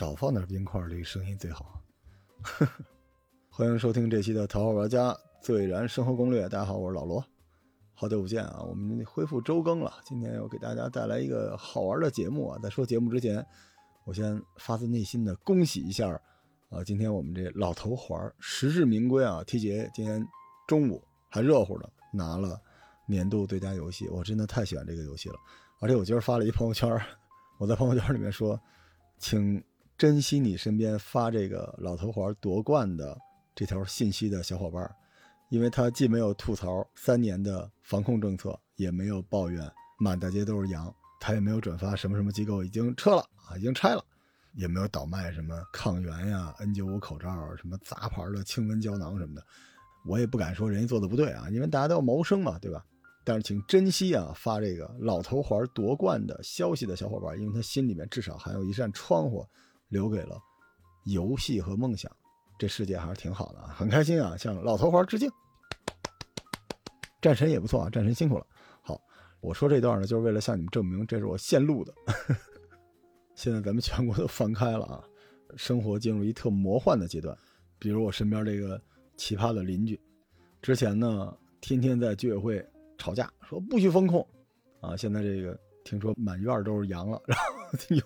少放点冰块，这个声音最好。欢迎收听这期的《头号玩家最燃生活攻略》。大家好，我是老罗，好久不见啊！我们恢复周更了，今天要给大家带来一个好玩的节目啊！在说节目之前，我先发自内心的恭喜一下啊！今天我们这老头环实至名归啊！T 姐今天中午还热乎的拿了年度最佳游戏，我真的太喜欢这个游戏了。而且我今儿发了一朋友圈，我在朋友圈里面说，请珍惜你身边发这个老头环夺冠的。这条信息的小伙伴，因为他既没有吐槽三年的防控政策，也没有抱怨满大街都是羊，他也没有转发什么什么机构已经撤了啊，已经拆了，也没有倒卖什么抗原呀、N95 口罩啊、什么杂牌的清瘟胶囊什么的。我也不敢说人家做的不对啊，因为大家都要谋生嘛，对吧？但是请珍惜啊，发这个老头环夺冠的消息的小伙伴，因为他心里面至少还有一扇窗户留给了游戏和梦想。这世界还是挺好的啊，很开心啊，向老头环致敬。战神也不错啊，战神辛苦了。好，我说这段呢，就是为了向你们证明，这是我现录的。现在咱们全国都放开了啊，生活进入一特魔幻的阶段。比如我身边这个奇葩的邻居，之前呢天天在居委会吵架，说不许封控啊。现在这个听说满院都是羊了，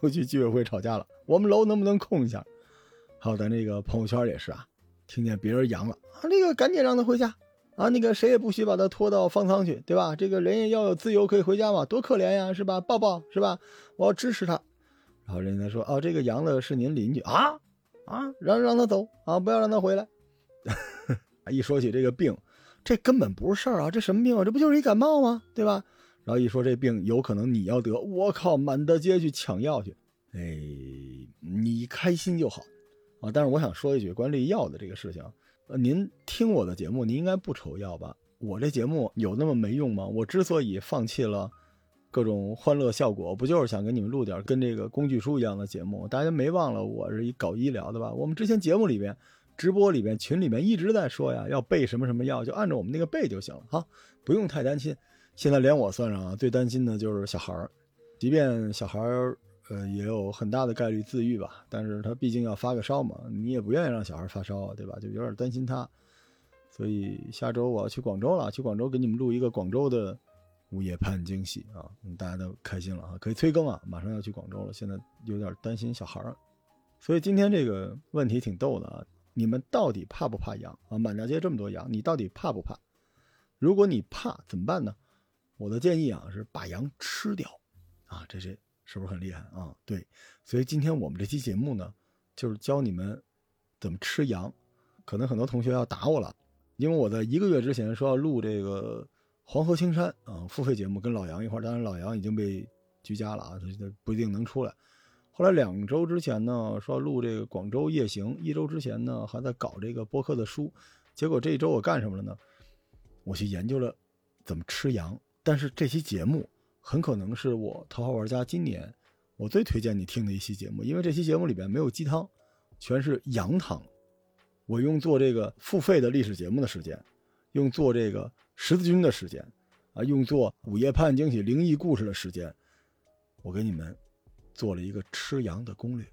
又去居委会吵架了，我们楼能不能空一下？还有咱这个朋友圈也是啊，听见别人阳了啊，那个赶紧让他回家啊，那个谁也不许把他拖到方舱去，对吧？这个人也要有自由，可以回家嘛，多可怜呀，是吧？抱抱，是吧？我要支持他。然后人家说，哦，这个阳的是您邻居啊啊，让让他走啊，不要让他回来。一说起这个病，这根本不是事儿啊，这什么病啊？这不就是一感冒吗？对吧？然后一说这病有可能你要得，我靠，满大街去抢药去，哎，你开心就好。啊！但是我想说一句关于药的这个事情，呃，您听我的节目，您应该不愁药吧？我这节目有那么没用吗？我之所以放弃了各种欢乐效果，不就是想给你们录点跟这个工具书一样的节目？大家没忘了我是一搞医疗的吧？我们之前节目里边、直播里边、群里面一直在说呀，要备什么什么药，就按照我们那个备就行了哈，不用太担心。现在连我算上啊，最担心的就是小孩儿，即便小孩儿。呃，也有很大的概率自愈吧，但是他毕竟要发个烧嘛，你也不愿意让小孩发烧啊，对吧？就有点担心他，所以下周我要去广州了，去广州给你们录一个广州的午夜盼惊喜啊，大家都开心了啊，可以催更啊，马上要去广州了，现在有点担心小孩儿，所以今天这个问题挺逗的啊，你们到底怕不怕羊啊？满大街这么多羊，你到底怕不怕？如果你怕怎么办呢？我的建议啊是把羊吃掉啊，这是。是不是很厉害啊？对，所以今天我们这期节目呢，就是教你们怎么吃羊。可能很多同学要打我了，因为我在一个月之前说要录这个黄河青山啊付费节目，跟老杨一块儿。当然老杨已经被居家了啊，他不一定能出来。后来两周之前呢，说要录这个广州夜行。一周之前呢，还在搞这个播客的书。结果这一周我干什么了呢？我去研究了怎么吃羊。但是这期节目。很可能是我头号玩家今年我最推荐你听的一期节目，因为这期节目里边没有鸡汤，全是羊汤。我用做这个付费的历史节目的时间，用做这个十字军的时间，啊，用做午夜判惊喜灵异故事的时间，我给你们做了一个吃羊的攻略。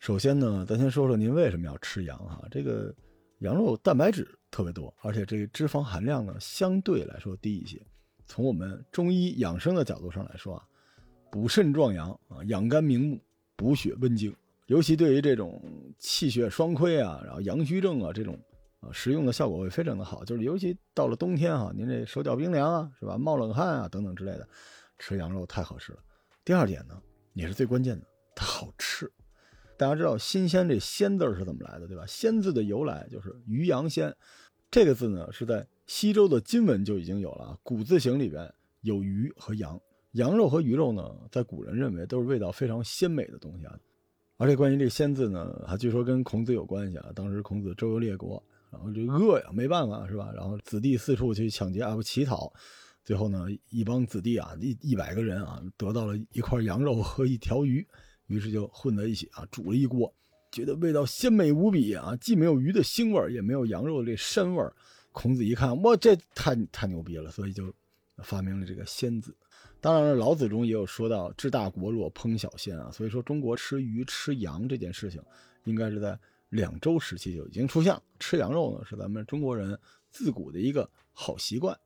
首先呢，咱先说说您为什么要吃羊哈？这个羊肉蛋白质特别多，而且这个脂肪含量呢相对来说低一些。从我们中医养生的角度上来说啊，补肾壮阳啊，养肝明目，补血温经，尤其对于这种气血双亏啊，然后阳虚症啊这种啊，食用的效果会非常的好。就是尤其到了冬天哈，您这手脚冰凉啊，是吧？冒冷汗啊等等之类的，吃羊肉太合适了。第二点呢，也是最关键的，它好吃。大家知道“新鲜”这“鲜”字是怎么来的，对吧？“鲜”字的由来就是鱼羊鲜，这个字呢是在。西周的金文就已经有了，古字形里边有鱼和羊，羊肉和鱼肉呢，在古人认为都是味道非常鲜美的东西啊。而且关于这个“鲜”字呢，还据说跟孔子有关系啊。当时孔子周游列国，然后这饿呀，没办法是吧？然后子弟四处去抢劫啊，不乞讨，最后呢，一帮子弟啊，一一百个人啊，得到了一块羊肉和一条鱼，于是就混在一起啊，煮了一锅，觉得味道鲜美无比啊，既没有鱼的腥味也没有羊肉的这膻味儿孔子一看，哇，这太太牛逼了，所以就发明了这个“鲜”字。当然了，老子中也有说到“治大国若烹小鲜”啊，所以说中国吃鱼吃羊这件事情，应该是在两周时期就已经出现了。吃羊肉呢，是咱们中国人自古的一个好习惯。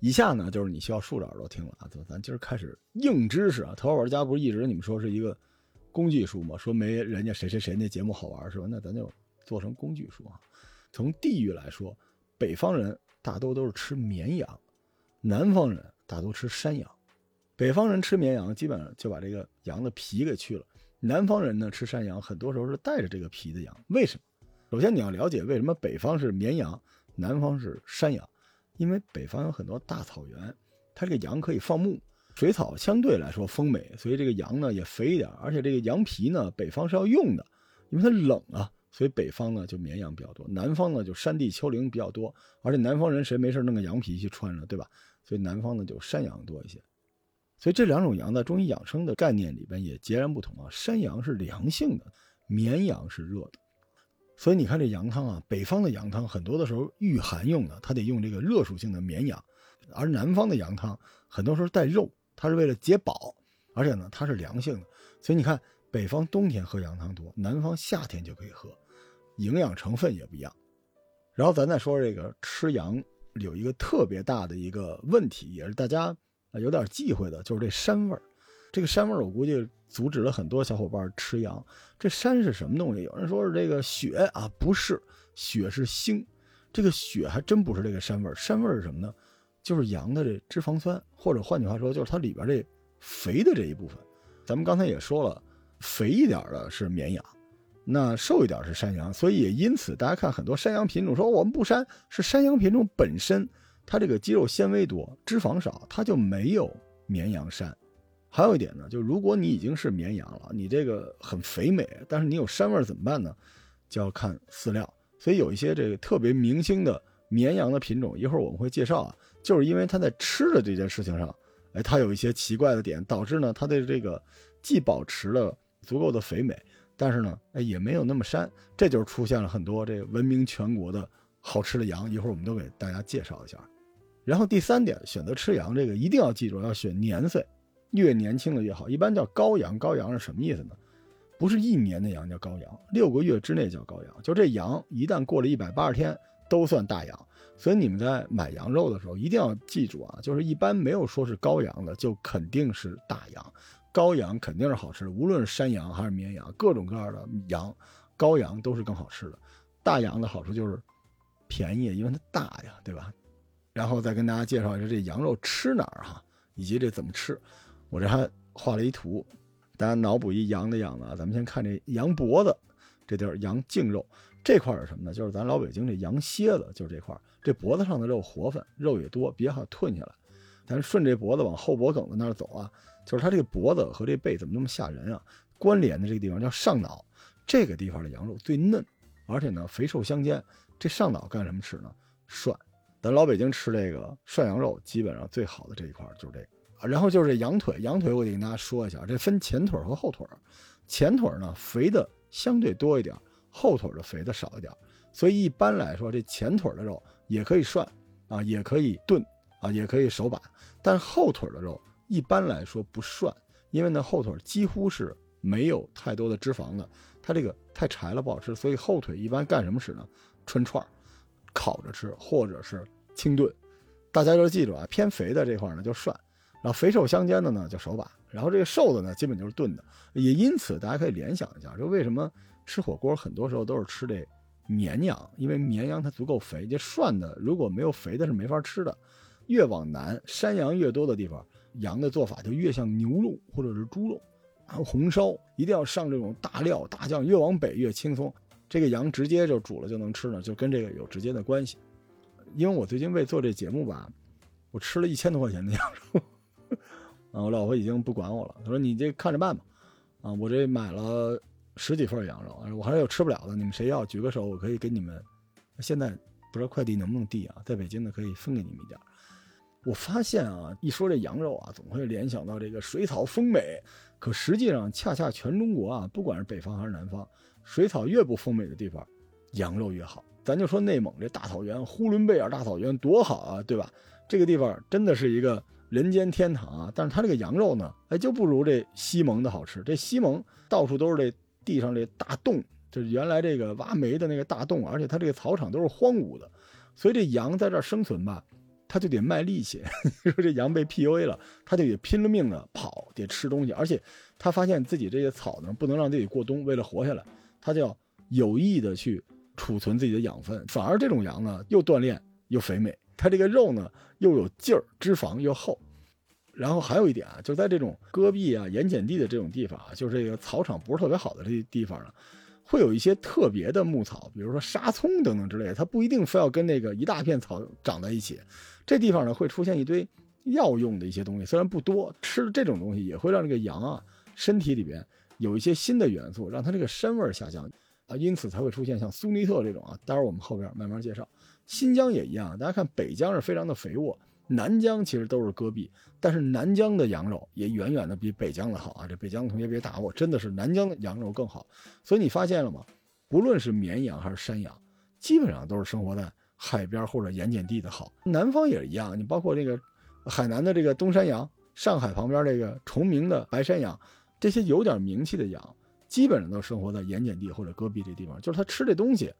以下呢，就是你需要竖着耳朵听了啊，咱今儿开始硬知识啊。头号玩家不是一直你们说是一个工具书吗？说没人家谁谁谁那节目好玩是吧？那咱就做成工具书啊。从地域来说，北方人大多都是吃绵羊，南方人大多吃山羊。北方人吃绵羊，基本上就把这个羊的皮给去了；南方人呢吃山羊，很多时候是带着这个皮的羊。为什么？首先你要了解为什么北方是绵羊，南方是山羊，因为北方有很多大草原，它这个羊可以放牧，水草相对来说丰美，所以这个羊呢也肥一点。而且这个羊皮呢，北方是要用的，因为它冷啊，所以北方呢就绵羊比较多，南方呢就山地丘陵比较多，而且南方人谁没事弄个羊皮去穿着，对吧？所以南方呢就山羊多一些。所以这两种羊在中医养生的概念里边也截然不同啊。山羊是凉性的，绵羊是热的。所以你看这羊汤啊，北方的羊汤很多的时候御寒用的，它得用这个热属性的绵羊；而南方的羊汤很多时候带肉，它是为了解饱，而且呢它是凉性的。所以你看，北方冬天喝羊汤多，南方夏天就可以喝，营养成分也不一样。然后咱再说这个吃羊有一个特别大的一个问题，也是大家。啊，有点忌讳的就是这膻味儿，这个膻味儿我估计阻止了很多小伙伴吃羊。这膻是什么东西？有人说是这个血啊，不是，血是腥。这个血还真不是这个膻味儿，膻味儿是什么呢？就是羊的这脂肪酸，或者换句话说，就是它里边这肥的这一部分。咱们刚才也说了，肥一点的是绵羊，那瘦一点是山羊。所以也因此，大家看很多山羊品种说我们不膻，是山羊品种本身。它这个肌肉纤维多，脂肪少，它就没有绵羊膻。还有一点呢，就如果你已经是绵羊了，你这个很肥美，但是你有膻味怎么办呢？就要看饲料。所以有一些这个特别明星的绵羊的品种，一会儿我们会介绍啊，就是因为它在吃的这件事情上，哎，它有一些奇怪的点，导致呢它的这个既保持了足够的肥美，但是呢，哎也没有那么膻，这就是出现了很多这个闻名全国的好吃的羊。一会儿我们都给大家介绍一下。然后第三点，选择吃羊这个一定要记住，要选年岁，越年轻的越好。一般叫羔羊，羔羊是什么意思呢？不是一年的羊叫羔羊，六个月之内叫羔羊。就这羊一旦过了一百八十天，都算大羊。所以你们在买羊肉的时候一定要记住啊，就是一般没有说是羔羊的，就肯定是大羊。羔羊肯定是好吃的，无论是山羊还是绵羊，各种各样的羊，羔羊都是更好吃的。大羊的好处就是便宜，因为它大呀，对吧？然后再跟大家介绍一下这羊肉吃哪儿哈，以及这怎么吃。我这还画了一图，大家脑补一羊的样子啊。咱们先看这羊脖子，这地儿羊颈肉这块是什么呢？就是咱老北京这羊蝎子，就是这块这脖子上的肉活泛，肉也多，别好吞下来。咱顺这脖子往后脖梗子那儿走啊，就是它这个脖子和这背怎么那么吓人啊？关联的这个地方叫上脑，这个地方的羊肉最嫩，而且呢肥瘦相间。这上脑干什么吃呢？涮。咱老北京吃这个涮羊肉，基本上最好的这一块就是这个。然后就是这羊腿，羊腿我得跟大家说一下，这分前腿和后腿。前腿呢肥的相对多一点，后腿的肥的少一点。所以一般来说，这前腿的肉也可以涮啊，也可以炖啊，也可以手把。但后腿的肉一般来说不涮，因为呢后腿几乎是没有太多的脂肪的，它这个太柴了不好吃。所以后腿一般干什么使呢？串串烤着吃，或者是。清炖，大家就记住啊，偏肥的这块呢就涮，然后肥瘦相间的呢就手把，然后这个瘦的呢基本就是炖的。也因此大家可以联想一下，就为什么吃火锅很多时候都是吃这绵羊，因为绵羊它足够肥，这涮的如果没有肥的是没法吃的。越往南山羊越多的地方，羊的做法就越像牛肉或者是猪肉，然后红烧一定要上这种大料大酱，越往北越轻松。这个羊直接就煮了就能吃呢，就跟这个有直接的关系。因为我最近为做这节目吧，我吃了一千多块钱的羊肉，啊，我老婆已经不管我了，她说你这看着办吧，啊，我这买了十几份羊肉，我还有吃不了的，你们谁要举个手，我可以给你们。现在不知道快递能不能递啊，在北京的可以分给你们一点。我发现啊，一说这羊肉啊，总会联想到这个水草丰美，可实际上恰恰全中国啊，不管是北方还是南方，水草越不丰美的地方，羊肉越好。咱就说内蒙这大草原，呼伦贝尔大草原多好啊，对吧？这个地方真的是一个人间天堂啊，但是它这个羊肉呢，哎，就不如这西蒙的好吃。这西蒙到处都是这地上这大洞，就是原来这个挖煤的那个大洞，而且它这个草场都是荒芜的，所以这羊在这儿生存吧，他就得卖力气。你 说这羊被 PUA 了，他就得拼了命的跑，得吃东西，而且他发现自己这些草呢，不能让自己过冬，为了活下来，他就要有意的去储存自己的养分。反而这种羊呢，又锻炼又肥美。它这个肉呢又有劲儿，脂肪又厚，然后还有一点啊，就在这种戈壁啊、盐碱地的这种地方啊，就是这个草场不是特别好的这些地方呢，会有一些特别的牧草，比如说沙葱等等之类的，它不一定非要跟那个一大片草长在一起。这地方呢会出现一堆药用的一些东西，虽然不多，吃了这种东西也会让这个羊啊身体里边有一些新的元素，让它这个膻味下降啊，因此才会出现像苏尼特这种啊，待会儿我们后边慢慢介绍。新疆也一样，大家看北疆是非常的肥沃，南疆其实都是戈壁，但是南疆的羊肉也远远的比北疆的好啊！这北疆的同学别打我，真的是南疆的羊肉更好。所以你发现了吗？不论是绵羊还是山羊，基本上都是生活在海边或者盐碱地的好。南方也是一样，你包括这个海南的这个东山羊，上海旁边这个崇明的白山羊，这些有点名气的羊，基本上都生活在盐碱地或者戈壁这地方，就是它吃这东西。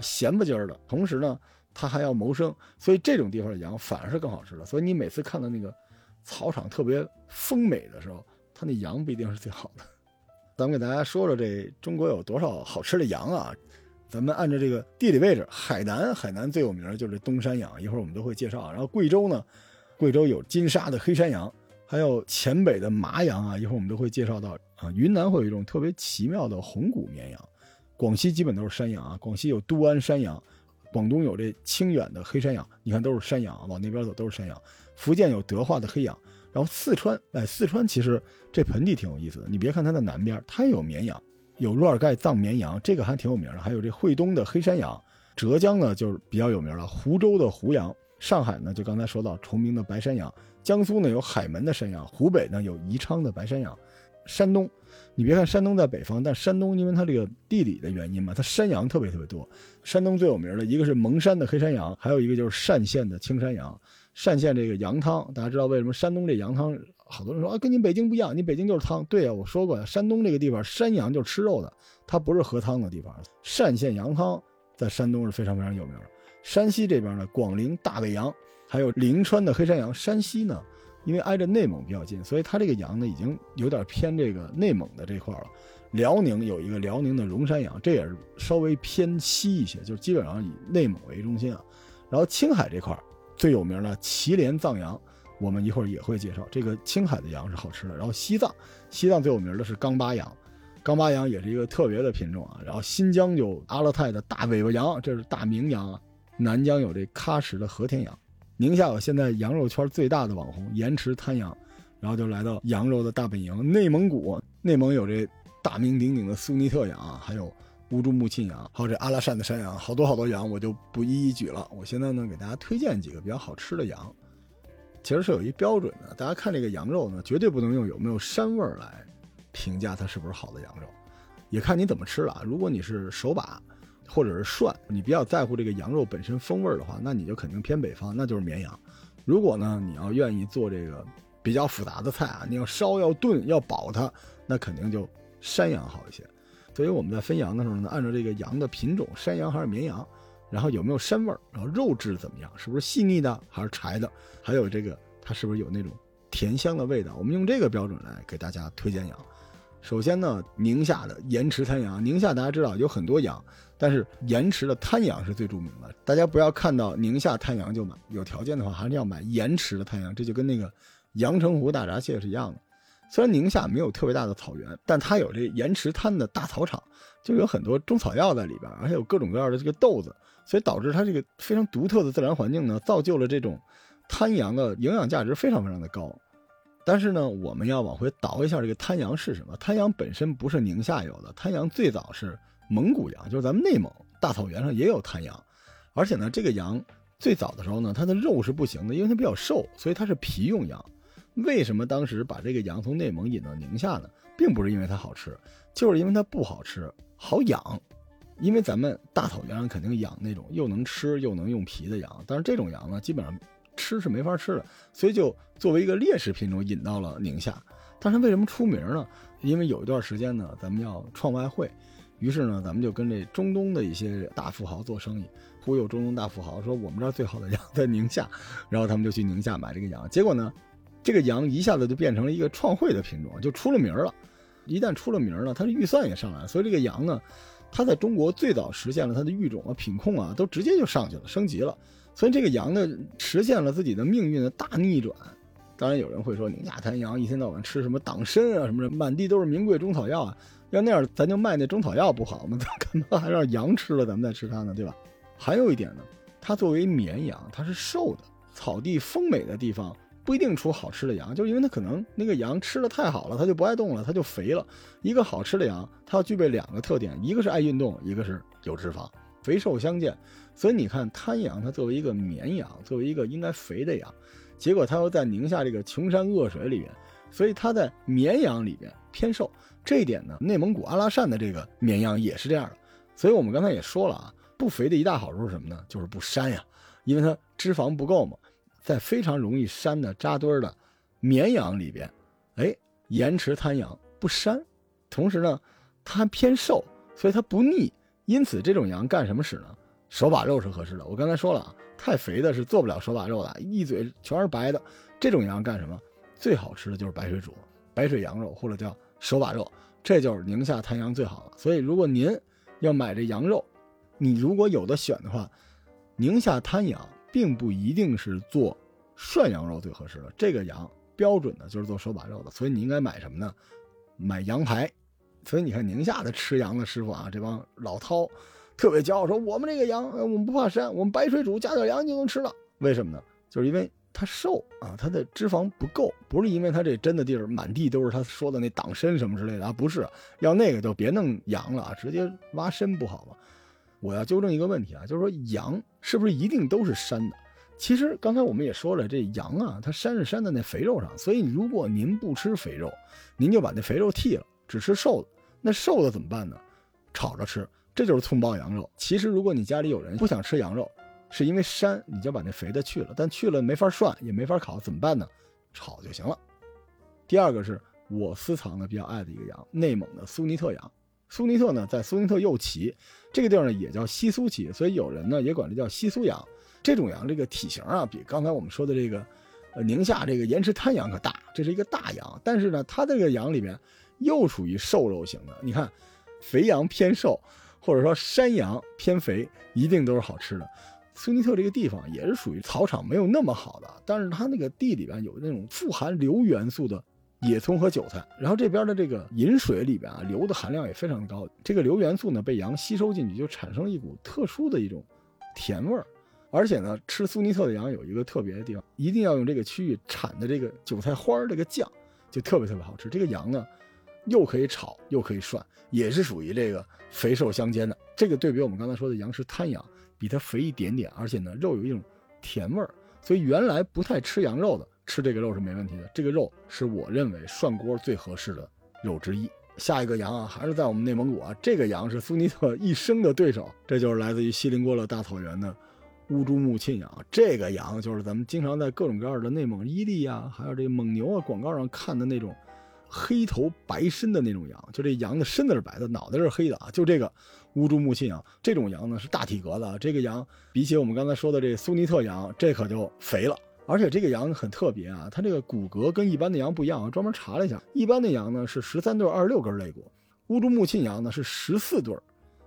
咸不唧儿的，同时呢，它还要谋生，所以这种地方的羊反而是更好吃的。所以你每次看到那个草场特别丰美的时候，它那羊不一定是最好的。咱们给大家说说这中国有多少好吃的羊啊？咱们按照这个地理位置，海南海南最有名的就是东山羊，一会儿我们都会介绍。然后贵州呢，贵州有金沙的黑山羊，还有黔北的麻羊啊，一会儿我们都会介绍到啊。云南会有一种特别奇妙的红谷绵羊。广西基本都是山羊啊，广西有都安山羊，广东有这清远的黑山羊，你看都是山羊，往那边走都是山羊。福建有德化的黑羊，然后四川，哎，四川其实这盆地挺有意思的，你别看它的南边，它也有绵羊，有若尔盖藏绵羊，这个还挺有名的。还有这惠东的黑山羊，浙江呢就是比较有名了，湖州的湖羊，上海呢就刚才说到崇明的白山羊，江苏呢有海门的山羊，湖北呢有宜昌的白山羊，山东。你别看山东在北方，但山东因为它这个地理的原因嘛，它山羊特别特别多。山东最有名的一个是蒙山的黑山羊，还有一个就是单县的青山羊。单县这个羊汤，大家知道为什么山东这羊汤？好多人说啊，跟你北京不一样，你北京就是汤。对啊，我说过呀，山东这个地方山羊就是吃肉的，它不是喝汤的地方。单县羊汤在山东是非常非常有名的。山西这边呢，广陵大北羊，还有临川的黑山羊。山西呢？因为挨着内蒙比较近，所以它这个羊呢已经有点偏这个内蒙的这块了。辽宁有一个辽宁的荣山羊，这也是稍微偏西一些，就是基本上以内蒙为中心啊。然后青海这块最有名的祁连藏羊，我们一会儿也会介绍，这个青海的羊是好吃的。然后西藏，西藏最有名的是刚巴羊，刚巴羊也是一个特别的品种啊。然后新疆有阿勒泰的大尾巴羊，这是大明羊啊。南疆有这喀什的和田羊。宁夏有现在羊肉圈最大的网红盐池滩羊，然后就来到羊肉的大本营内蒙古。内蒙有这大名鼎鼎的苏尼特羊，还有乌珠穆沁羊，还有这阿拉善的山羊，好多好多羊我就不一一举了。我现在呢给大家推荐几个比较好吃的羊，其实是有一标准的。大家看这个羊肉呢，绝对不能用有没有膻味来评价它是不是好的羊肉，也看你怎么吃了。如果你是手把。或者是涮，你比较在乎这个羊肉本身风味的话，那你就肯定偏北方，那就是绵羊。如果呢，你要愿意做这个比较复杂的菜啊，你要烧要炖要保它，那肯定就山羊好一些。所以我们在分羊的时候呢，按照这个羊的品种，山羊还是绵羊，然后有没有膻味儿，然后肉质怎么样，是不是细腻的还是柴的，还有这个它是不是有那种甜香的味道，我们用这个标准来给大家推荐羊。首先呢，宁夏的盐池滩羊，宁夏大家知道有很多羊。但是盐池的滩羊是最著名的，大家不要看到宁夏滩羊就买，有条件的话还是要买盐池的滩羊，这就跟那个阳澄湖大闸蟹是一样的。虽然宁夏没有特别大的草原，但它有这盐池滩的大草场，就有很多中草药在里边，而且有各种各样的这个豆子，所以导致它这个非常独特的自然环境呢，造就了这种滩羊的营养价值非常非常的高。但是呢，我们要往回倒一下，这个滩羊是什么？滩羊本身不是宁夏有的，滩羊最早是。蒙古羊就是咱们内蒙大草原上也有滩羊，而且呢，这个羊最早的时候呢，它的肉是不行的，因为它比较瘦，所以它是皮用羊。为什么当时把这个羊从内蒙引到宁夏呢？并不是因为它好吃，就是因为它不好吃，好养。因为咱们大草原上肯定养那种又能吃又能用皮的羊，但是这种羊呢，基本上吃是没法吃的，所以就作为一个劣势品种引到了宁夏。但是为什么出名呢？因为有一段时间呢，咱们要创外汇，于是呢，咱们就跟这中东的一些大富豪做生意，忽悠中东大富豪说我们这儿最好的羊在宁夏，然后他们就去宁夏买这个羊，结果呢，这个羊一下子就变成了一个创汇的品种，就出了名了。一旦出了名了，它的预算也上来了，所以这个羊呢。它在中国最早实现了它的育种啊、品控啊，都直接就上去了，升级了。所以这个羊呢，实现了自己的命运的大逆转。当然有人会说，宁夏滩羊一天到晚吃什么党参啊什么的，满地都是名贵中草药啊。要那样，咱就卖那中草药不好吗？咱干嘛还让羊吃了，咱们再吃它呢？对吧？还有一点呢，它作为绵羊，它是瘦的，草地丰美的地方。不一定出好吃的羊，就是因为它可能那个羊吃的太好了，它就不爱动了，它就肥了。一个好吃的羊，它要具备两个特点，一个是爱运动，一个是有脂肪，肥瘦相间。所以你看，滩羊它作为一个绵羊，作为一个应该肥的羊，结果它又在宁夏这个穷山恶水里边，所以它在绵羊里边偏瘦。这一点呢，内蒙古阿拉善的这个绵羊也是这样的。所以我们刚才也说了啊，不肥的一大好处是什么呢？就是不膻呀，因为它脂肪不够嘛。在非常容易膻的扎堆的绵羊里边，哎，延迟滩羊不膻，同时呢，它还偏瘦，所以它不腻。因此，这种羊干什么使呢？手把肉是合适的。我刚才说了啊，太肥的是做不了手把肉的，一嘴全是白的。这种羊干什么？最好吃的就是白水煮、白水羊肉或者叫手把肉，这就是宁夏滩羊最好的。所以，如果您要买这羊肉，你如果有的选的话，宁夏滩羊。并不一定是做涮羊肉最合适的，这个羊标准的就是做手把肉的，所以你应该买什么呢？买羊排。所以你看宁夏的吃羊的师傅啊，这帮老饕特别骄傲，说我们这个羊，我们不怕膻，我们白水煮加点羊就能吃了。为什么呢？就是因为它瘦啊，它的脂肪不够，不是因为它这真的地儿满地都是他说的那党参什么之类的啊，不是，要那个就别弄羊了啊，直接挖参不好吗？我要纠正一个问题啊，就是说羊是不是一定都是膻的？其实刚才我们也说了，这羊啊，它膻是膻在那肥肉上。所以如果您不吃肥肉，您就把那肥肉剃了，只吃瘦的。那瘦的怎么办呢？炒着吃，这就是葱爆羊肉。其实如果你家里有人不想吃羊肉，是因为膻，你就把那肥的去了。但去了没法涮，也没法烤，怎么办呢？炒就行了。第二个是我私藏的比较爱的一个羊，内蒙的苏尼特羊。苏尼特呢，在苏尼特右旗这个地儿呢，也叫西苏旗，所以有人呢也管这叫西苏羊。这种羊这个体型啊，比刚才我们说的这个，呃，宁夏这个盐池滩羊可大，这是一个大羊。但是呢，它这个羊里面又属于瘦肉型的。你看，肥羊偏瘦，或者说山羊偏肥，一定都是好吃的。苏尼特这个地方也是属于草场没有那么好的，但是它那个地里边有那种富含硫元素的。野葱和韭菜，然后这边的这个饮水里边啊，硫的含量也非常高。这个硫元素呢，被羊吸收进去，就产生了一股特殊的一种甜味儿。而且呢，吃苏尼特的羊有一个特别的地方，一定要用这个区域产的这个韭菜花儿这个酱，就特别特别好吃。这个羊呢，又可以炒，又可以涮，也是属于这个肥瘦相间的。这个对比我们刚才说的羊是滩羊，比它肥一点点，而且呢，肉有一种甜味儿。所以原来不太吃羊肉的。吃这个肉是没问题的，这个肉是我认为涮锅最合适的肉之一。下一个羊啊，还是在我们内蒙古啊，这个羊是苏尼特一生的对手，这就是来自于锡林郭勒大草原的乌珠穆沁羊。这个羊就是咱们经常在各种各样的内蒙伊利啊，还有这个蒙牛啊广告上看的那种黑头白身的那种羊，就这羊的身子是白的，脑袋是黑的啊。就这个乌珠穆沁羊，这种羊呢是大体格子，这个羊比起我们刚才说的这苏尼特羊，这可就肥了。而且这个羊很特别啊，它这个骨骼跟一般的羊不一样。我专门查了一下，一般的羊呢是十三对二十六根肋骨，乌珠穆沁羊呢是十四对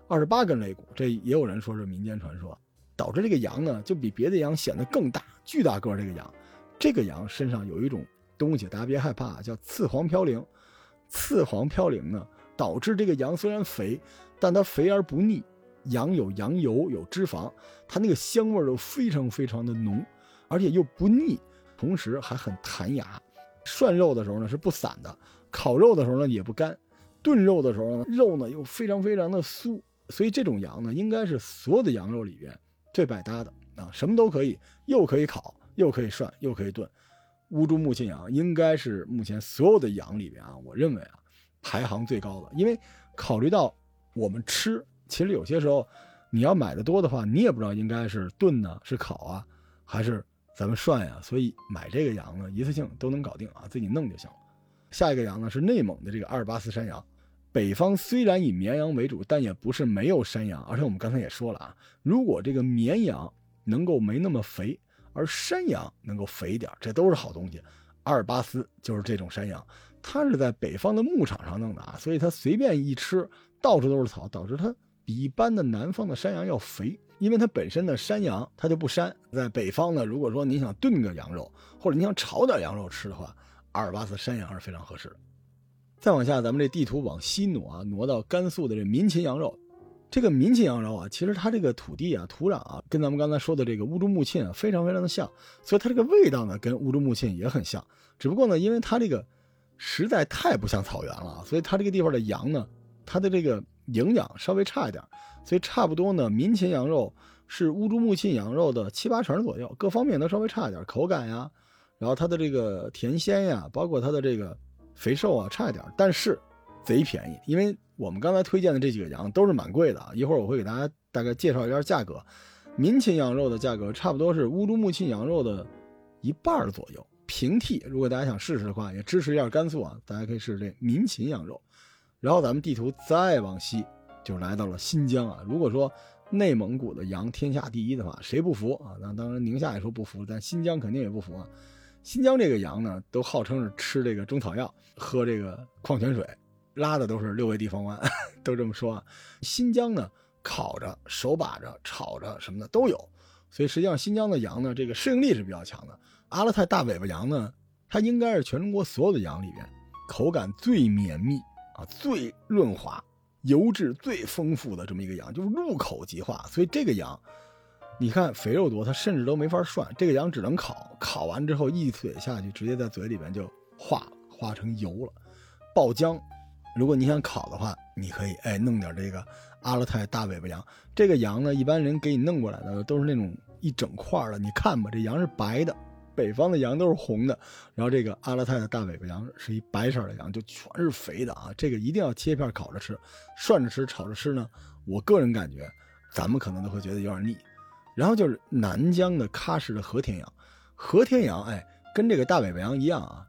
二十八根肋骨。这也有人说是民间传说，导致这个羊呢就比别的羊显得更大，巨大个。这个羊，这个羊身上有一种东西，大家别害怕，叫次黄嘌呤。次黄嘌呤呢，导致这个羊虽然肥，但它肥而不腻。羊有羊油，有脂肪，它那个香味儿都非常非常的浓。而且又不腻，同时还很弹牙。涮肉的时候呢是不散的，烤肉的时候呢也不干，炖肉的时候呢肉呢又非常非常的酥。所以这种羊呢应该是所有的羊肉里边最百搭的啊，什么都可以，又可以烤，又可以涮，又可以炖。乌珠穆沁羊应该是目前所有的羊里边啊，我认为啊排行最高的。因为考虑到我们吃，其实有些时候你要买的多的话，你也不知道应该是炖呢，是烤啊，还是。咱们涮呀，所以买这个羊呢，一次性都能搞定啊，自己弄就行了。下一个羊呢是内蒙的这个阿尔巴斯山羊。北方虽然以绵羊为主，但也不是没有山羊。而且我们刚才也说了啊，如果这个绵羊能够没那么肥，而山羊能够肥一点，这都是好东西。阿尔巴斯就是这种山羊，它是在北方的牧场上弄的啊，所以它随便一吃，到处都是草，导致它比一般的南方的山羊要肥。因为它本身的山羊它就不膻，在北方呢，如果说你想炖个羊肉，或者你想炒点羊肉吃的话，阿尔巴斯山羊是非常合适的。再往下，咱们这地图往西挪啊，挪到甘肃的这民勤羊肉。这个民禽羊肉啊，其实它这个土地啊、土壤啊，跟咱们刚才说的这个乌珠穆沁啊，非常非常的像，所以它这个味道呢，跟乌珠穆沁也很像。只不过呢，因为它这个实在太不像草原了，所以它这个地方的羊呢，它的这个营养稍微差一点，所以差不多呢，民禽羊肉是乌珠穆沁羊肉的七八成左右，各方面都稍微差一点，口感呀，然后它的这个甜鲜呀，包括它的这个肥瘦啊，差一点，但是贼便宜，因为。我们刚才推荐的这几个羊都是蛮贵的啊，一会儿我会给大家大概介绍一下价格。民禽羊肉的价格差不多是乌珠穆沁羊肉的一半左右，平替。如果大家想试试的话，也支持一下甘肃啊，大家可以试试这民禽羊肉。然后咱们地图再往西，就来到了新疆啊。如果说内蒙古的羊天下第一的话，谁不服啊？那当然宁夏也说不服，但新疆肯定也不服啊。新疆这个羊呢，都号称是吃这个中草药，喝这个矿泉水。拉的都是六味地黄丸，都这么说啊。新疆呢，烤着、手把着、炒着什么的都有，所以实际上新疆的羊呢，这个适应力是比较强的。阿勒泰大尾巴羊呢，它应该是全中国所有的羊里边口感最绵密啊、最润滑、油脂最丰富的这么一个羊，就是入口即化。所以这个羊，你看肥肉多，它甚至都没法涮，这个羊只能烤，烤完之后一嘴下去，直接在嘴里边就化了，化成油了，爆浆。如果你想烤的话，你可以哎弄点这个阿勒泰大尾巴羊。这个羊呢，一般人给你弄过来的都是那种一整块的。你看吧，这羊是白的，北方的羊都是红的。然后这个阿勒泰的大尾巴羊是一白色的羊，就全是肥的啊。这个一定要切片烤着吃，涮着吃、炒着吃呢。我个人感觉，咱们可能都会觉得有点腻。然后就是南疆的喀什的和田羊，和田羊哎跟这个大尾巴羊一样啊，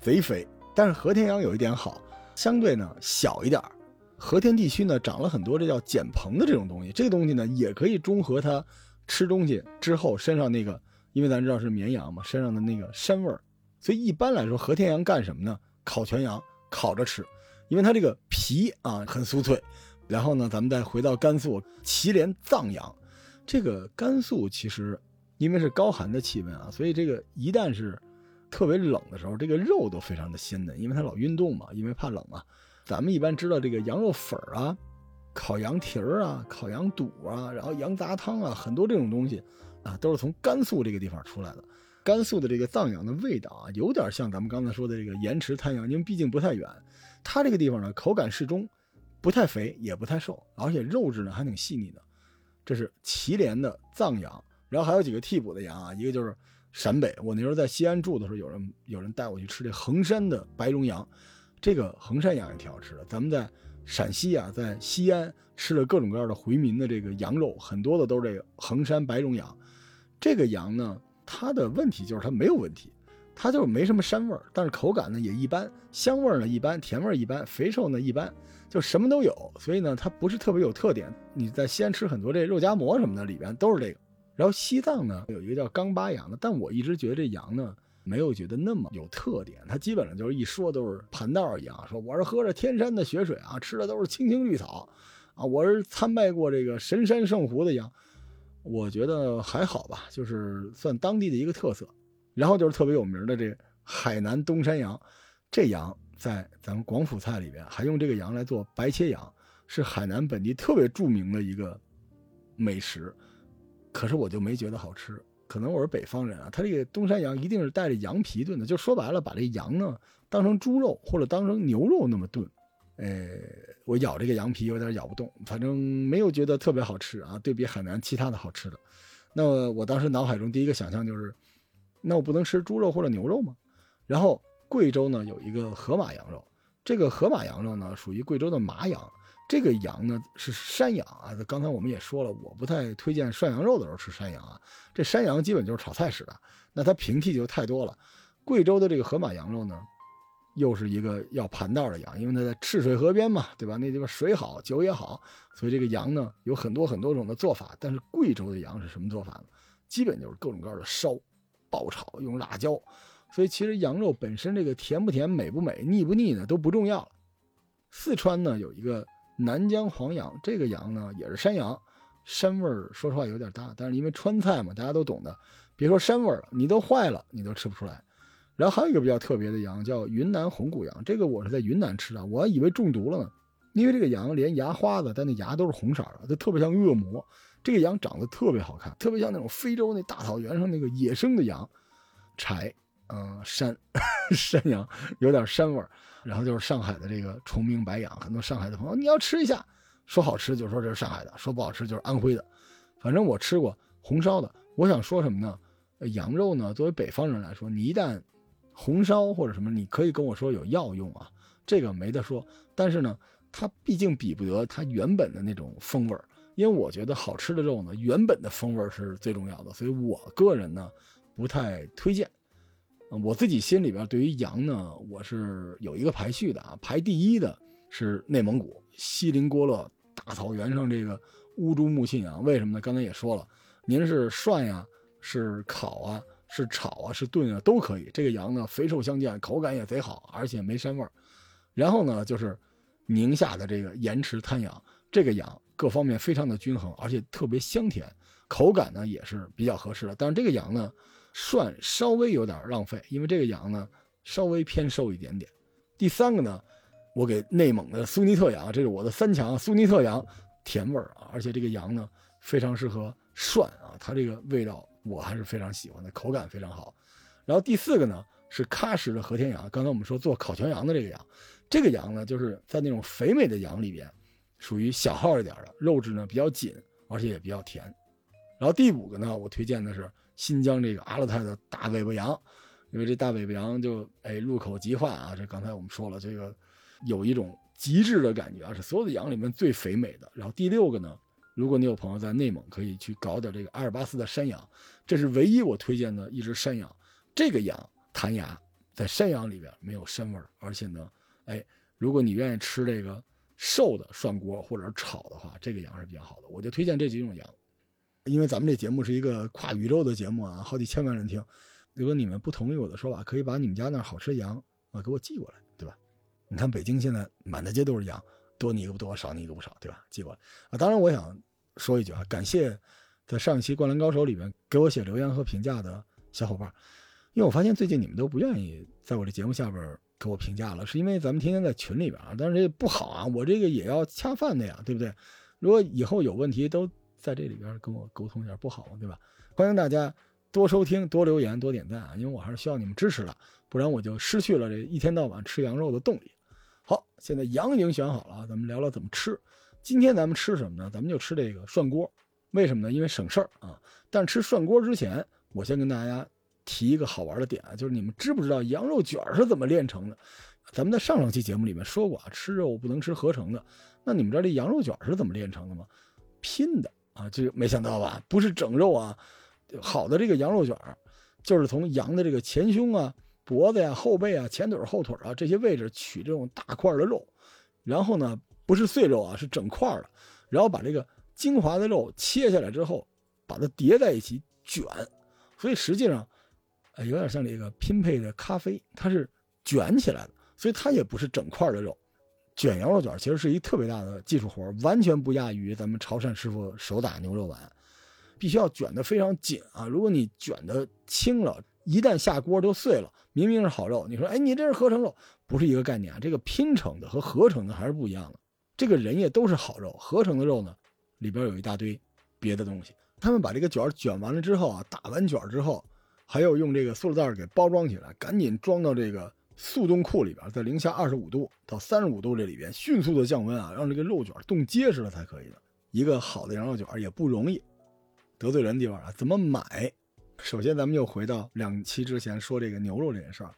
贼肥。但是和田羊有一点好。相对呢小一点儿和田地区呢长了很多这叫碱蓬的这种东西，这个东西呢也可以中和它吃东西之后身上那个，因为咱知道是绵羊嘛，身上的那个膻味儿，所以一般来说和田羊干什么呢？烤全羊，烤着吃，因为它这个皮啊很酥脆。然后呢，咱们再回到甘肃祁连藏羊，这个甘肃其实因为是高寒的气温啊，所以这个一旦是。特别冷的时候，这个肉都非常的鲜嫩，因为它老运动嘛，因为怕冷嘛。咱们一般知道这个羊肉粉儿啊，烤羊蹄儿啊，烤羊肚啊，然后羊杂汤啊，很多这种东西啊，都是从甘肃这个地方出来的。甘肃的这个藏羊的味道啊，有点像咱们刚才说的这个盐池滩羊，因为毕竟不太远。它这个地方呢，口感适中，不太肥也不太瘦，而且肉质呢还挺细腻的。这是祁连的藏羊，然后还有几个替补的羊啊，一个就是。陕北，我那时候在西安住的时候，有人有人带我去吃这衡山的白绒羊，这个衡山羊也挺好吃的。咱们在陕西啊，在西安吃了各种各样的回民的这个羊肉，很多的都是这个衡山白绒羊。这个羊呢，它的问题就是它没有问题，它就是没什么膻味儿，但是口感呢也一般，香味呢一般，甜味儿一般，肥瘦呢一般，就什么都有。所以呢，它不是特别有特点。你在西安吃很多这肉夹馍什么的，里边都是这个。然后西藏呢有一个叫冈巴羊的，但我一直觉得这羊呢没有觉得那么有特点，它基本上就是一说都是盘道一样，说我是喝着天山的雪水啊，吃的都是青青绿草，啊，我是参拜过这个神山圣湖的羊，我觉得还好吧，就是算当地的一个特色。然后就是特别有名的这海南东山羊，这羊在咱们广府菜里边还用这个羊来做白切羊，是海南本地特别著名的一个美食。可是我就没觉得好吃，可能我是北方人啊。他这个东山羊一定是带着羊皮炖的，就说白了，把这羊呢当成猪肉或者当成牛肉那么炖。呃，我咬这个羊皮有点咬不动，反正没有觉得特别好吃啊。对比海南其他的好吃的，那我当时脑海中第一个想象就是，那我不能吃猪肉或者牛肉吗？然后贵州呢有一个河马羊肉，这个河马羊肉呢属于贵州的麻羊，这个羊呢是山羊啊，刚才我们也说了，我不太推荐涮羊肉的时候吃山羊啊。这山羊基本就是炒菜使的，那它平替就太多了。贵州的这个河马羊肉呢，又是一个要盘道的羊，因为它在赤水河边嘛，对吧？那地方水好，酒也好，所以这个羊呢有很多很多种的做法。但是贵州的羊是什么做法呢？基本就是各种各样的烧、爆炒，用辣椒。所以其实羊肉本身这个甜不甜、美不美、腻不腻呢都不重要了。四川呢有一个。南疆黄羊这个羊呢也是山羊，膻味儿说实话有点大，但是因为川菜嘛，大家都懂的。别说膻味儿了，你都坏了，你都吃不出来。然后还有一个比较特别的羊叫云南红骨羊，这个我是在云南吃的，我还以为中毒了呢，因为这个羊连牙花子，但那牙都是红色的，就特别像恶魔。这个羊长得特别好看，特别像那种非洲那大草原上那个野生的羊，柴，嗯，山 山羊有点膻味儿。然后就是上海的这个崇明白羊，很多上海的朋友，你要吃一下，说好吃就说这是上海的，说不好吃就是安徽的。反正我吃过红烧的。我想说什么呢？羊肉呢，作为北方人来说，你一旦红烧或者什么，你可以跟我说有药用啊，这个没得说。但是呢，它毕竟比不得它原本的那种风味儿，因为我觉得好吃的肉呢，原本的风味是最重要的，所以我个人呢不太推荐。我自己心里边对于羊呢，我是有一个排序的啊，排第一的是内蒙古锡林郭勒大草原上这个乌珠穆沁羊，为什么呢？刚才也说了，您是涮呀，是烤啊，是炒啊，是炖啊，都可以。这个羊呢，肥瘦相间，口感也贼好，而且没膻味儿。然后呢，就是宁夏的这个盐池滩羊，这个羊各方面非常的均衡，而且特别香甜，口感呢也是比较合适的。但是这个羊呢。涮稍微有点浪费，因为这个羊呢稍微偏瘦一点点。第三个呢，我给内蒙的苏尼特羊，这是我的三强，苏尼特羊甜味儿啊，而且这个羊呢非常适合涮啊，它这个味道我还是非常喜欢的，口感非常好。然后第四个呢是喀什的和田羊，刚才我们说做烤全羊的这个羊，这个羊呢就是在那种肥美的羊里边，属于小号一点的，肉质呢比较紧，而且也比较甜。然后第五个呢，我推荐的是。新疆这个阿勒泰的大尾巴羊，因为这大尾巴羊就哎入口即化啊！这刚才我们说了，这个有一种极致的感觉啊，是所有的羊里面最肥美的。然后第六个呢，如果你有朋友在内蒙，可以去搞点这个阿尔巴斯的山羊，这是唯一我推荐的一只山羊。这个羊弹牙，在山羊里边没有膻味，而且呢，哎，如果你愿意吃这个瘦的涮锅或者炒的话，这个羊是比较好的。我就推荐这几种羊。因为咱们这节目是一个跨宇宙的节目啊，好几千万人听。如果你们不同意我的说法，可以把你们家那好吃的羊啊给我寄过来，对吧？你看北京现在满大街都是羊，多你一个不多，少你一个不少，对吧？寄过来啊！当然，我想说一句啊，感谢在上一期《灌篮高手》里面给我写留言和评价的小伙伴，因为我发现最近你们都不愿意在我这节目下边给我评价了，是因为咱们天天在群里边啊，但是这不好啊，我这个也要恰饭的呀，对不对？如果以后有问题都。在这里边跟我沟通一下不好吗？对吧？欢迎大家多收听、多留言、多点赞啊！因为我还是需要你们支持的，不然我就失去了这一天到晚吃羊肉的动力。好，现在羊已经选好了，咱们聊聊怎么吃。今天咱们吃什么呢？咱们就吃这个涮锅。为什么呢？因为省事儿啊。但是吃涮锅之前，我先跟大家提一个好玩的点啊，就是你们知不知道羊肉卷是怎么炼成的？咱们在上上期节目里面说过啊，吃肉不能吃合成的。那你们知道这羊肉卷是怎么炼成的吗？拼的。啊，这个没想到吧？不是整肉啊，好的这个羊肉卷就是从羊的这个前胸啊、脖子呀、后背啊、前腿、后腿啊这些位置取这种大块的肉，然后呢，不是碎肉啊，是整块的，然后把这个精华的肉切下来之后，把它叠在一起卷，所以实际上，呃，有点像这个拼配的咖啡，它是卷起来的，所以它也不是整块的肉。卷羊肉卷其实是一特别大的技术活，完全不亚于咱们潮汕师傅手打牛肉丸，必须要卷得非常紧啊！如果你卷得轻了，一旦下锅就碎了。明明是好肉，你说哎，你这是合成肉，不是一个概念啊！这个拼成的和合成的还是不一样的。这个人也都是好肉，合成的肉呢，里边有一大堆别的东西。他们把这个卷卷完了之后啊，打完卷之后，还有用这个塑料袋给包装起来，赶紧装到这个。速冻库里边，在零下二十五度到三十五度这里边迅速的降温啊，让这个肉卷冻结实了才可以的。一个好的羊肉卷也不容易，得罪人的地方啊，怎么买？首先，咱们又回到两期之前说这个牛肉这件事儿。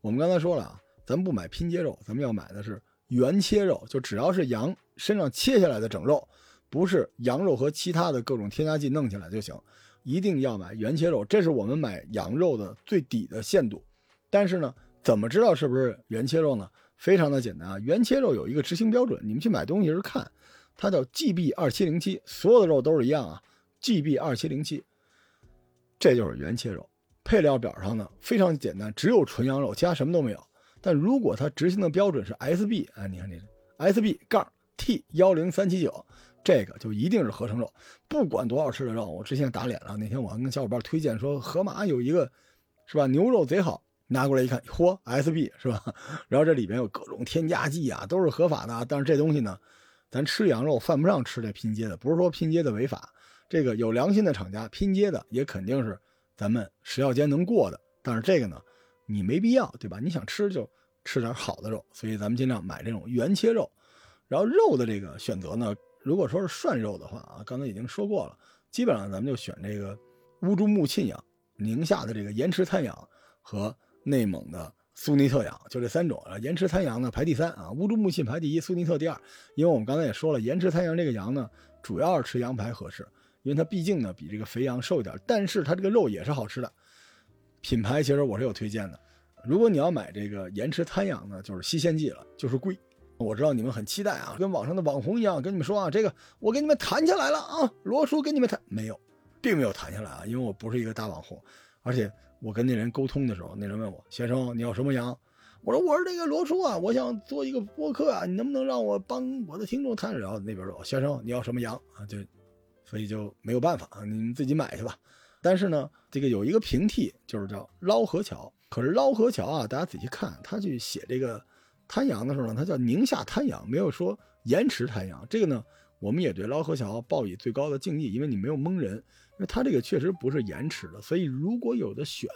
我们刚才说了啊，咱们不买拼接肉，咱们要买的是原切肉，就只要是羊身上切下来的整肉，不是羊肉和其他的各种添加剂弄起来就行，一定要买原切肉，这是我们买羊肉的最底的限度。但是呢，怎么知道是不是原切肉呢？非常的简单啊，原切肉有一个执行标准，你们去买东西时看，它叫 GB 二七零七，所有的肉都是一样啊，GB 二七零七，这就是原切肉。配料表上呢非常简单，只有纯羊肉，其他什么都没有。但如果它执行的标准是 SB，啊，你看这 SB 杠 T 幺零三七九，这个就一定是合成肉，不管多好吃的肉。我之前打脸了，那天我还跟小伙伴推荐说，河马有一个，是吧？牛肉贼好。拿过来一看，嚯，SB 是吧？然后这里边有各种添加剂啊，都是合法的。但是这东西呢，咱吃羊肉犯不上吃这拼接的，不是说拼接的违法。这个有良心的厂家拼接的也肯定是咱们食药监能过的。但是这个呢，你没必要，对吧？你想吃就吃点好的肉，所以咱们尽量买这种原切肉。然后肉的这个选择呢，如果说是涮肉的话啊，刚才已经说过了，基本上咱们就选这个乌珠穆沁羊、宁夏的这个盐池滩羊和。内蒙的苏尼特羊就这三种啊，盐池滩羊呢排第三啊，乌珠穆沁排第一，苏尼特第二。因为我们刚才也说了，盐池滩羊这个羊呢，主要是吃羊排合适，因为它毕竟呢比这个肥羊瘦一点，但是它这个肉也是好吃的。品牌其实我是有推荐的，如果你要买这个盐池滩羊呢，就是西仙记了，就是贵。我知道你们很期待啊，跟网上的网红一样，跟你们说啊，这个我给你们谈下来了啊，罗叔给你们谈没有，并没有谈下来啊，因为我不是一个大网红，而且。我跟那人沟通的时候，那人问我：“先生，你要什么羊？”我说：“我是这个罗叔啊，我想做一个播客啊，你能不能让我帮我的听众探？”然后那边说：“先生，你要什么羊啊？”就，所以就没有办法啊，你们自己买去吧。但是呢，这个有一个平替，就是叫捞河桥。可是捞河桥啊，大家仔细看，他去写这个滩羊的时候呢，他叫宁夏滩羊，没有说盐池滩羊。这个呢，我们也对捞河桥报以最高的敬意，因为你没有蒙人。因为它这个确实不是延迟的，所以如果有的选，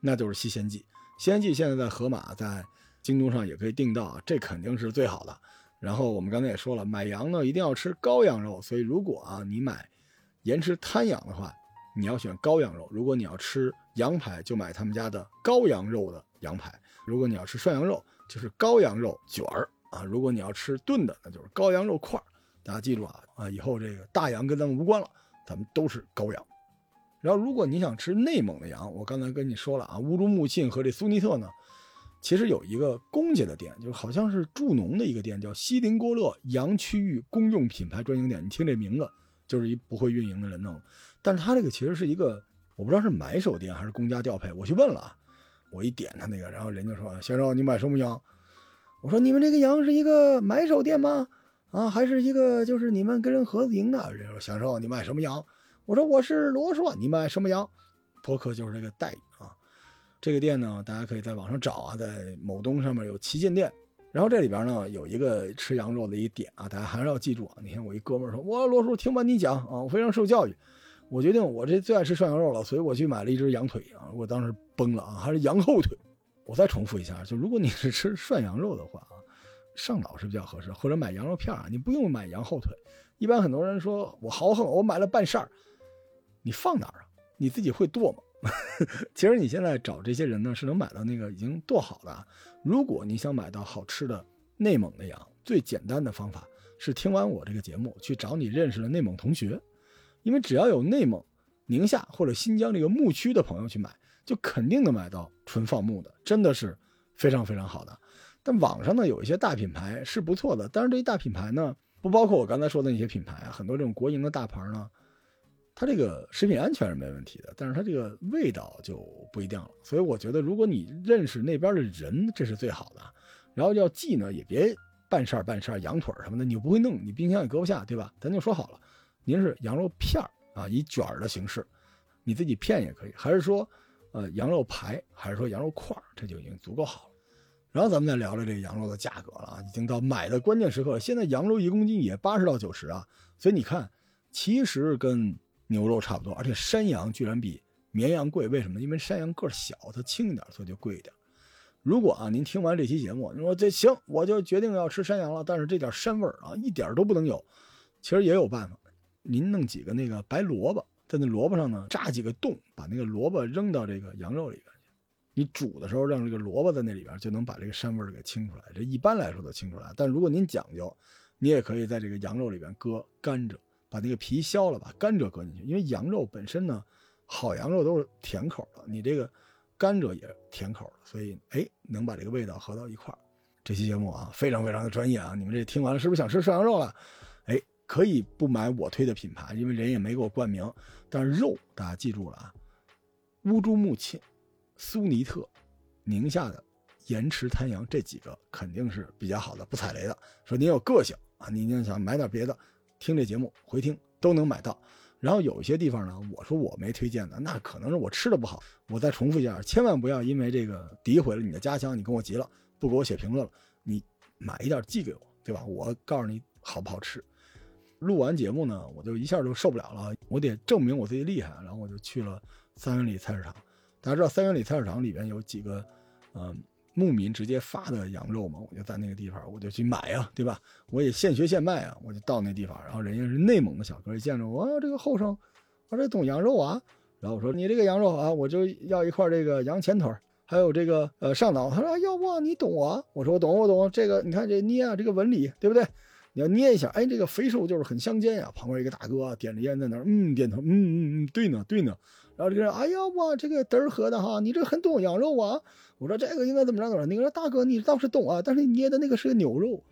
那就是西仙记。西仙记现在在盒马，在京东上也可以订到，这肯定是最好的。然后我们刚才也说了，买羊呢一定要吃羔羊肉，所以如果啊你买延迟滩羊的话，你要选羔羊肉；如果你要吃羊排，就买他们家的羔羊肉的羊排；如果你要吃涮羊肉，就是羔羊肉卷儿啊；如果你要吃炖的，那就是羔羊肉块儿。大家记住啊啊，以后这个大羊跟咱们无关了。咱们都是羔羊，然后如果你想吃内蒙的羊，我刚才跟你说了啊，乌珠穆沁和这苏尼特呢，其实有一个公家的店，就是好像是助农的一个店，叫锡林郭勒羊区域公用品牌专营店。你听这名字，就是一不会运营的人弄。但是他这个其实是一个，我不知道是买手店还是公家调配。我去问了啊，我一点他那个，然后人家说：“先生，你买什么羊？”我说：“你们这个羊是一个买手店吗？”啊，还是一个就是你们跟人合营的，人说享受你卖什么羊？我说我是罗硕，你卖什么羊？博客就是这个待遇啊。这个店呢，大家可以在网上找啊，在某东上面有旗舰店。然后这里边呢有一个吃羊肉的一点啊，大家还是要记住啊。那天我一哥们说，我罗叔听完你讲啊，我非常受教育，我决定我这最爱吃涮羊肉了，所以我去买了一只羊腿啊，我当时崩了啊，还是羊后腿。我再重复一下，就如果你是吃涮羊肉的话啊。上脑是比较合适，或者买羊肉片啊，你不用买羊后腿。一般很多人说我豪横，我买了半扇儿，你放哪儿啊？你自己会剁吗？其实你现在找这些人呢，是能买到那个已经剁好的。如果你想买到好吃的内蒙的羊，最简单的方法是听完我这个节目去找你认识的内蒙同学，因为只要有内蒙、宁夏或者新疆这个牧区的朋友去买，就肯定能买到纯放牧的，真的是非常非常好的。但网上呢有一些大品牌是不错的，但是这些大品牌呢不包括我刚才说的那些品牌啊，很多这种国营的大牌呢，它这个食品安全是没问题的，但是它这个味道就不一定了。所以我觉得如果你认识那边的人，这是最好的。然后要寄呢，也别半扇半扇羊腿什么的，你又不会弄，你冰箱也搁不下，对吧？咱就说好了，您是羊肉片儿啊，以卷的形式，你自己片也可以，还是说呃羊肉排，还是说羊肉块儿，这就已经足够好了。然后咱们再聊聊这个羊肉的价格了啊，已经到买的关键时刻了。现在羊肉一公斤也八十到九十啊，所以你看，其实跟牛肉差不多，而且山羊居然比绵羊贵，为什么？因为山羊个小，它轻一点，所以就贵一点。如果啊，您听完这期节目，你说这行，我就决定要吃山羊了，但是这点膻味儿啊，一点都不能有。其实也有办法，您弄几个那个白萝卜，在那萝卜上呢扎几个洞，把那个萝卜扔到这个羊肉里边。你煮的时候让这个萝卜在那里边，就能把这个膻味儿给清出来。这一般来说都清出来，但如果您讲究，你也可以在这个羊肉里边搁甘蔗，把那个皮削了，把甘蔗搁进去。因为羊肉本身呢，好羊肉都是甜口的，你这个甘蔗也甜口的，所以哎，能把这个味道合到一块儿。这期节目啊，非常非常的专业啊！你们这听完了是不是想吃涮羊肉了？哎，可以不买我推的品牌，因为人也没给我冠名。但是肉大家记住了啊，乌珠穆沁、苏尼特、宁夏的盐池滩羊这几个肯定是比较好的，不踩雷的。说您有个性啊，您想买点别的，听这节目回听都能买到。然后有一些地方呢，我说我没推荐的，那可能是我吃的不好。我再重复一下，千万不要因为这个诋毁了你的家乡，你跟我急了。不给我写评论了，你买一点寄给我，对吧？我告诉你好不好吃。录完节目呢，我就一下就受不了了，我得证明我自己厉害。然后我就去了三元里菜市场。大家知道三元里菜市场里边有几个，嗯，牧民直接发的羊肉嘛？我就在那个地方，我就去买呀，对吧？我也现学现卖啊，我就到那地方，然后人家是内蒙的小哥，一见着我，这个后生，我这懂羊肉啊。然后我说你这个羊肉啊，我就要一块这个羊前腿。还有这个呃上脑，他说要不你懂啊？我说我懂，我懂。这个你看这捏啊，这个纹理对不对？你要捏一下，哎，这个肥瘦就是很相间呀。旁边一个大哥点着烟在那，嗯，点头，嗯嗯嗯，对呢对呢。然后这个人，哎呀哇，这个嘚儿喝的哈，你这个很懂羊肉啊。我说这个应该怎么着怎么着？那个大哥你倒是懂啊，但是你捏的那个是个牛肉。